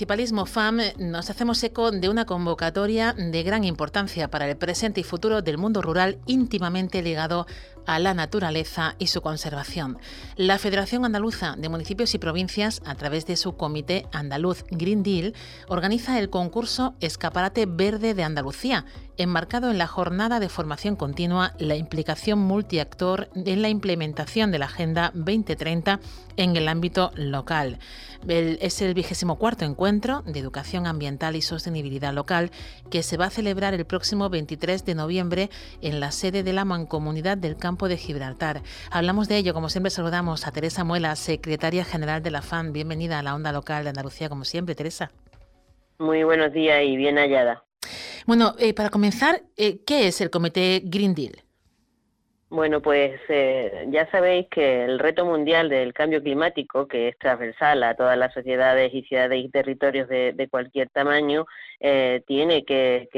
Municipalismo FAM nos hacemos eco de una convocatoria de gran importancia para el presente y futuro del mundo rural íntimamente ligado a la naturaleza y su conservación. La Federación Andaluza de Municipios y Provincias, a través de su Comité Andaluz Green Deal, organiza el concurso Escaparate Verde de Andalucía, enmarcado en la jornada de formación continua, la implicación multiactor en la implementación de la Agenda 2030 en el ámbito local. es el vigésimo cuarto encuentro de educación ambiental y sostenibilidad local que se va a celebrar el próximo 23 de noviembre en la sede de la Mancomunidad del Campo de Gibraltar. Hablamos de ello, como siempre saludamos a Teresa Muela, secretaria general de la FAN. Bienvenida a la onda local de Andalucía, como siempre, Teresa. Muy buenos días y bien hallada. Bueno, eh, para comenzar, eh, ¿qué es el Comité Green Deal? Bueno, pues eh, ya sabéis que el reto mundial del cambio climático, que es transversal a todas las sociedades y ciudades y territorios de, cualquier tamaño, tiene que,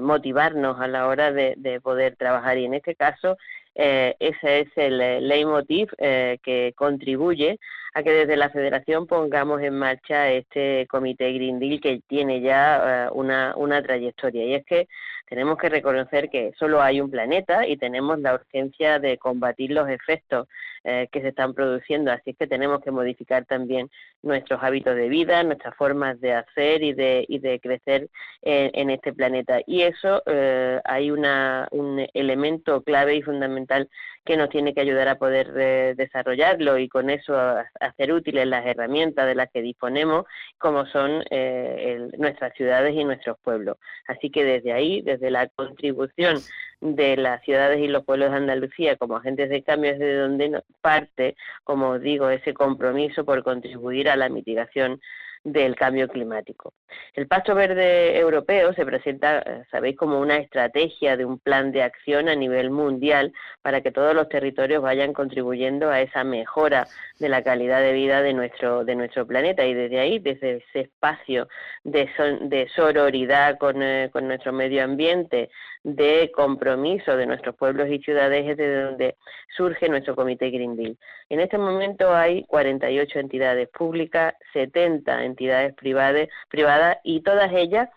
motivarnos a la hora de, poder trabajar. Y en este caso, ese es el leitmotiv que contribuye a que desde la Federación pongamos en marcha este Comité Green Deal que tiene ya eh, una, una trayectoria. Y es que tenemos que reconocer que solo hay un planeta y tenemos la urgencia de combatir los efectos eh, que se están produciendo. Así es que tenemos que modificar también nuestros hábitos de vida, nuestras formas de hacer y de, y de crecer en, este planeta. Y eso eh, hay una, un elemento clave y fundamental que nos tiene que ayudar a poder eh, desarrollarlo y con eso hacer útiles las herramientas de las que disponemos, como son eh, nuestras ciudades y nuestros pueblos. Así que desde ahí, desde la contribución de las ciudades y los pueblos de Andalucía como agentes de cambio es de donde parte, como digo, ese compromiso por contribuir a la mitigación del cambio climático. El Pacto Verde Europeo se presenta, eh, sabéis, como una estrategia de un plan de acción a nivel mundial para que todos los territorios vayan contribuyendo a esa mejora de la calidad de vida de nuestro, de nuestro planeta y desde ahí, desde ese espacio de, de sororidad con, eh, con nuestro medio ambiente, de compromiso de nuestros pueblos y ciudades es de donde surge nuestro Comité Green Deal. En este momento hay 48 entidades públicas, 70 entidades privadas, privadas y todas ellas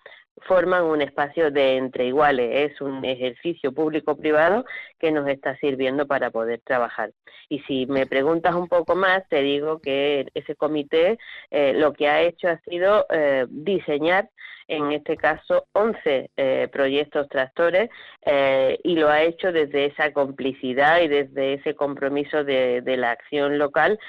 forman un espacio de entre iguales, es un ejercicio público-privado que nos está sirviendo para poder trabajar. Y si me preguntas un poco más, te digo que ese comité eh, lo que ha hecho ha sido eh, diseñar en este caso 11 eh, proyectos tractores y lo ha hecho desde esa complicidad y desde ese compromiso de, de la acción local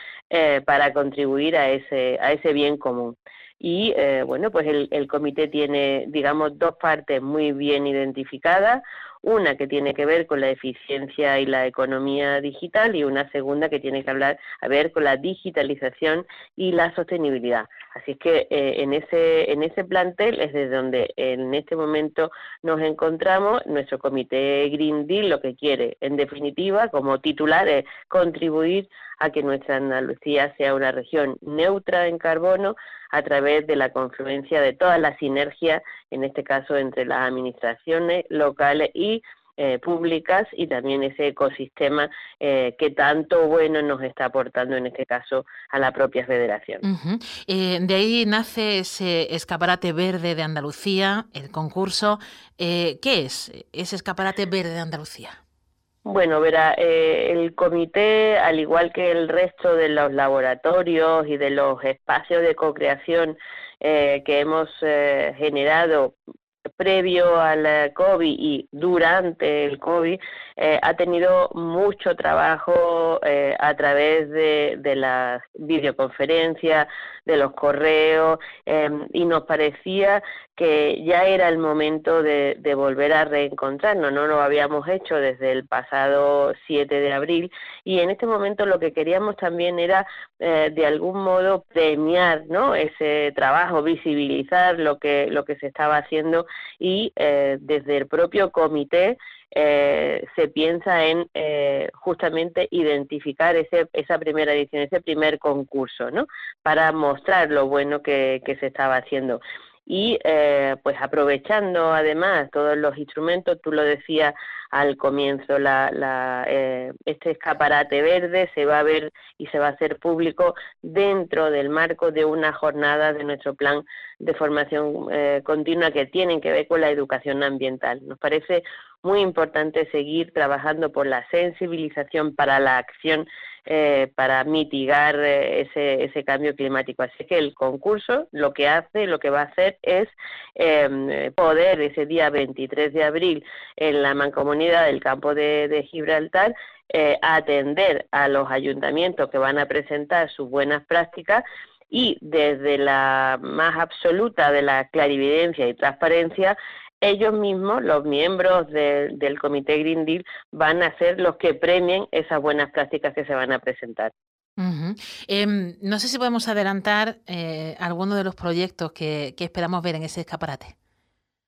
para contribuir a ese, a ese bien común y eh, bueno, pues el, el, comité tiene, digamos, dos partes muy bien identificadas, una que tiene que ver con la eficiencia y la economía digital y una segunda que tiene que hablar a ver con la digitalización y la sostenibilidad. Así que eh, en ese en ese plantel es desde donde en este momento nos encontramos. Nuestro comité Green Deal lo que quiere, en definitiva, como titular, es contribuir a que nuestra Andalucía sea una región neutra en carbono a través de la confluencia de todas las sinergias, en este caso entre las administraciones locales y eh, públicas y también ese ecosistema eh, que tanto bueno nos está aportando en este caso a la propia federación. Eh, de ahí nace ese escaparate verde de Andalucía, el concurso. ¿Qué es ese escaparate verde de Andalucía? Bueno, verá, eh, el comité, al igual que el resto de los laboratorios y de los espacios de co-creación eh, que hemos eh, generado previo al COVID y durante el COVID, ha tenido mucho trabajo a través de, de las videoconferencias, de los correos, y nos parecía que ya era el momento de, volver a reencontrarnos, no lo habíamos hecho desde el pasado 7 de abril y en este momento lo que queríamos también era eh, de algún modo premiar ¿no? ese trabajo, visibilizar lo que, lo que se estaba haciendo y eh, desde el propio comité eh, se piensa en justamente identificar ese, esa primera edición, ese primer concurso, ¿no? Para mostrar lo bueno que se estaba haciendo y eh, pues aprovechando además todos los instrumentos, tú lo decías al comienzo, la, eh, este escaparate verde se va a ver y se va a hacer público dentro del marco de una jornada de nuestro plan de formación eh, continua que tienen que ver con la educación ambiental. Nos parece muy importante seguir trabajando por la sensibilización para la acción eh, para mitigar eh, ese, ese cambio climático. Así que el concurso lo que hace, lo que va a hacer es em, poder ese día 23 de abril en la mancomunidad del campo de, Gibraltar eh, atender a los ayuntamientos que van a presentar sus buenas prácticas y desde la más absoluta de la clarividencia y transparencia ellos mismos, los miembros del Comité Green Deal, van a ser los que premien esas buenas prácticas que se van a presentar. Em, no sé si podemos adelantar eh, algunos de los proyectos que, esperamos ver en ese escaparate.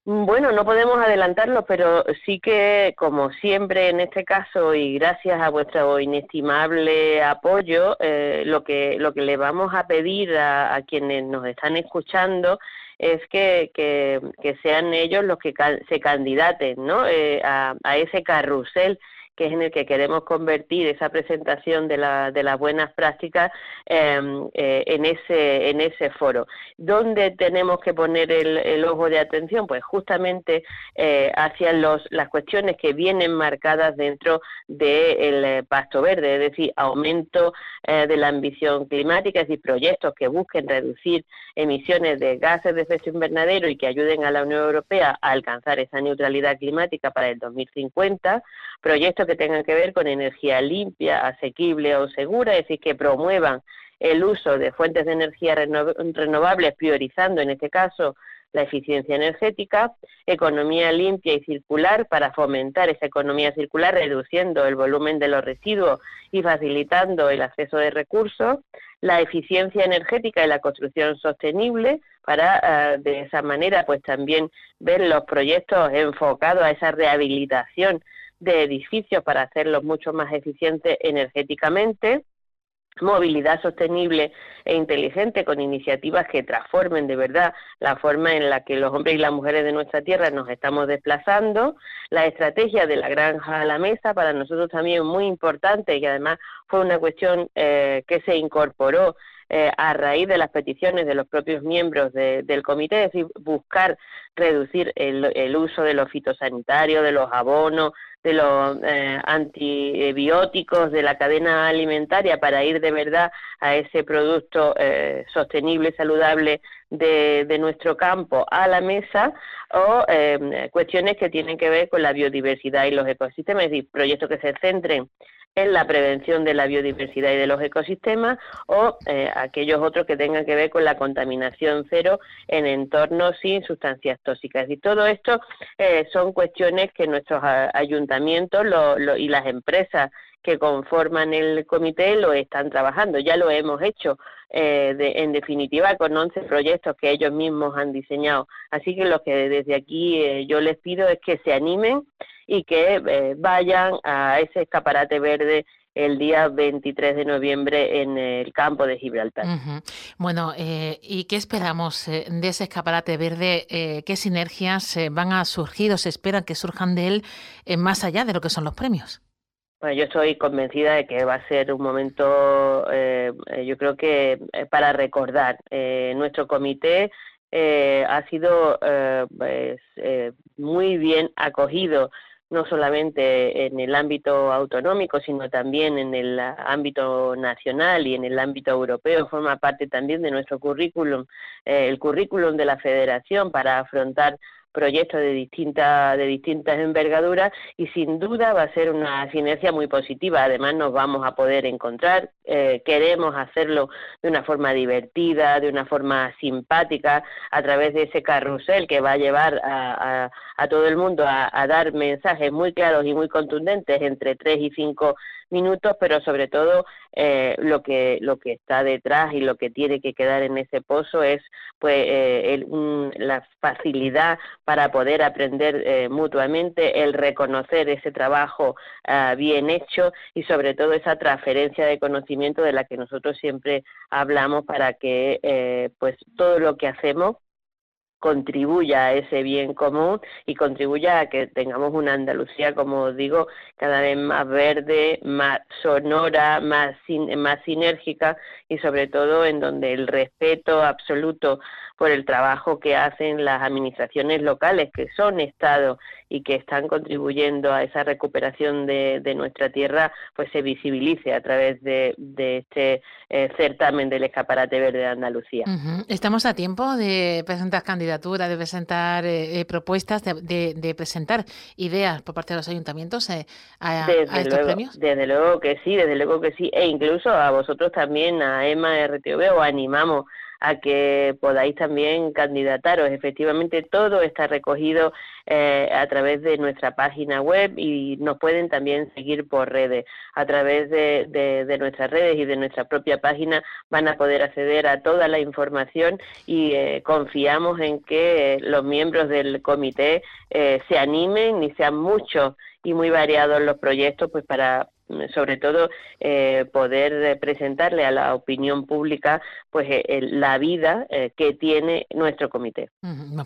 Mm, bueno, no podemos adelantarlo, pero sí que, como siempre en este caso, y gracias a vuestro inestimable apoyo, eh, lo, que, lo que le vamos a pedir a quienes nos están escuchando es que, que, sean ellos los que se candidaten ¿no? Eh, a, a ese carrusel que es en el que queremos convertir esa presentación de, la, de las buenas prácticas em, eh, en, ese, en ese foro. ¿Dónde tenemos que poner el, ojo de atención? Pues justamente eh, hacia los, las cuestiones que vienen marcadas dentro del eh, Pasto Verde, es decir, aumento de la ambición climática, es decir, proyectos que busquen reducir emisiones de gases de efecto invernadero y que ayuden a la Unión Europea a alcanzar esa neutralidad climática para el 2050, proyectos que tengan que ver con energía limpia, asequible o segura, es decir, que promuevan el uso de fuentes de energía renovables, priorizando en este caso la eficiencia energética, economía limpia y circular para fomentar esa economía circular, reduciendo el volumen de los residuos y facilitando el acceso de recursos, la eficiencia energética y la construcción sostenible para eh, de esa manera pues también ver los proyectos enfocados a esa rehabilitación de edificios para hacerlos mucho más eficientes energéticamente movilidad sostenible e inteligente con iniciativas que transformen de verdad la forma en la que los hombres y las mujeres de nuestra tierra nos estamos desplazando, la estrategia de la granja a la mesa para nosotros también muy importante y además fue una cuestión eh, que se incorporó eh, a raíz de las peticiones de los propios miembros del comité, es decir, buscar reducir el, uso de los fitosanitarios, de los abonos, de los eh, antibióticos, de la cadena alimentaria para ir de verdad a ese producto eh, sostenible, saludable de, de, nuestro campo a la mesa o cuestiones que tienen que ver con la biodiversidad y los ecosistemas, decir, proyectos que se centren en la prevención de la biodiversidad y de los ecosistemas o eh, aquellos otros que tengan que ver con la contaminación cero en entornos sin sustancias tóxicas. Y todo esto eh, son cuestiones que nuestros ayuntamientos y las empresas que conforman el comité lo están trabajando. Ya lo hemos hecho, eh, en definitiva, con 11 proyectos que ellos mismos han diseñado. Así que lo que desde aquí yo les pido es que se animen y que eh, vayan a ese escaparate verde el día 23 de noviembre en el campo de Gibraltar. Bueno, eh, ¿y qué esperamos eh, de ese escaparate verde? ¿Qué sinergias van a surgir o se esperan que surjan de él más allá de lo que son los premios? Yo estoy convencida de que va a ser un momento, yo creo que para recordar. nuestro comité ha sido pues, muy bien acogido no solamente en el ámbito autonómico, sino también en el ámbito nacional y en el ámbito europeo, forma parte también de nuestro currículum, eh, el currículum de la Federación para afrontar proyectos de distintas de distintas envergaduras y sin duda va a ser una sinergia muy positiva. Además nos vamos a poder encontrar, eh, queremos hacerlo de una forma divertida, de una forma simpática, a través de ese carrusel que va a llevar a, todo el mundo a, a, dar mensajes muy claros y muy contundentes entre tres y cinco minutos, pero sobre todo eh, lo que lo que está detrás y lo que tiene que quedar en ese pozo es pues eh, la facilidad para poder aprender eh, mutuamente, el reconocer ese trabajo ah, bien hecho y sobre todo esa transferencia de conocimiento de la que nosotros siempre hablamos para que pues todo lo que hacemos contribuya a ese bien común y contribuya a que tengamos una Andalucía, como digo, cada vez más verde, más sonora, más, más sinérgica y sobre todo en donde el respeto absoluto por el trabajo que hacen las administraciones locales, que son Estado y que están contribuyendo a esa recuperación de, nuestra tierra, pues se visibilice a través de, este eh, certamen del escaparate verde de Andalucía. Estamos a tiempo de presentar candidaturas, de presentar eh, eh, propuestas, de, presentar ideas por parte de los ayuntamientos a, estos premios. Desde luego que sí, desde luego que sí, e incluso a vosotros también, a EMA RTV, os animamos a que podáis también candidataros. Efectivamente, todo está recogido eh, a través de nuestra página web y nos pueden también seguir por redes. A través de, nuestras redes y de nuestra propia página van a poder acceder a toda la información y eh, confiamos en que los miembros del comité eh, se animen y sean muchos y muy variados los proyectos pues para sobre todo eh, poder presentarle a la opinión pública pues eh, la vida eh, que tiene nuestro comité.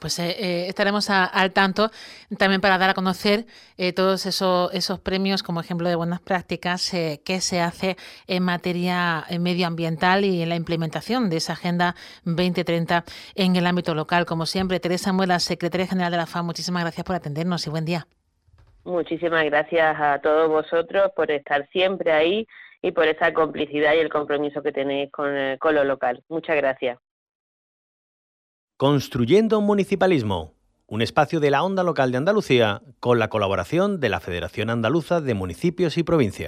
pues estaremos al tanto también para dar a conocer todos esos, esos premios como ejemplo de buenas prácticas que se hace en materia medioambiental y en la implementación de esa Agenda 2030 en el ámbito local. Como siempre, Teresa Muela, secretaria general de la FAM, muchísimas gracias por atendernos y buen día. Muchísimas gracias a todos vosotros por estar siempre ahí y por esa complicidad y el compromiso que tenéis con, eh, con lo local. Muchas gracias. Construyendo un municipalismo, un espacio de la onda local de Andalucía con la colaboración de la Federación Andaluza de Municipios y Provincias.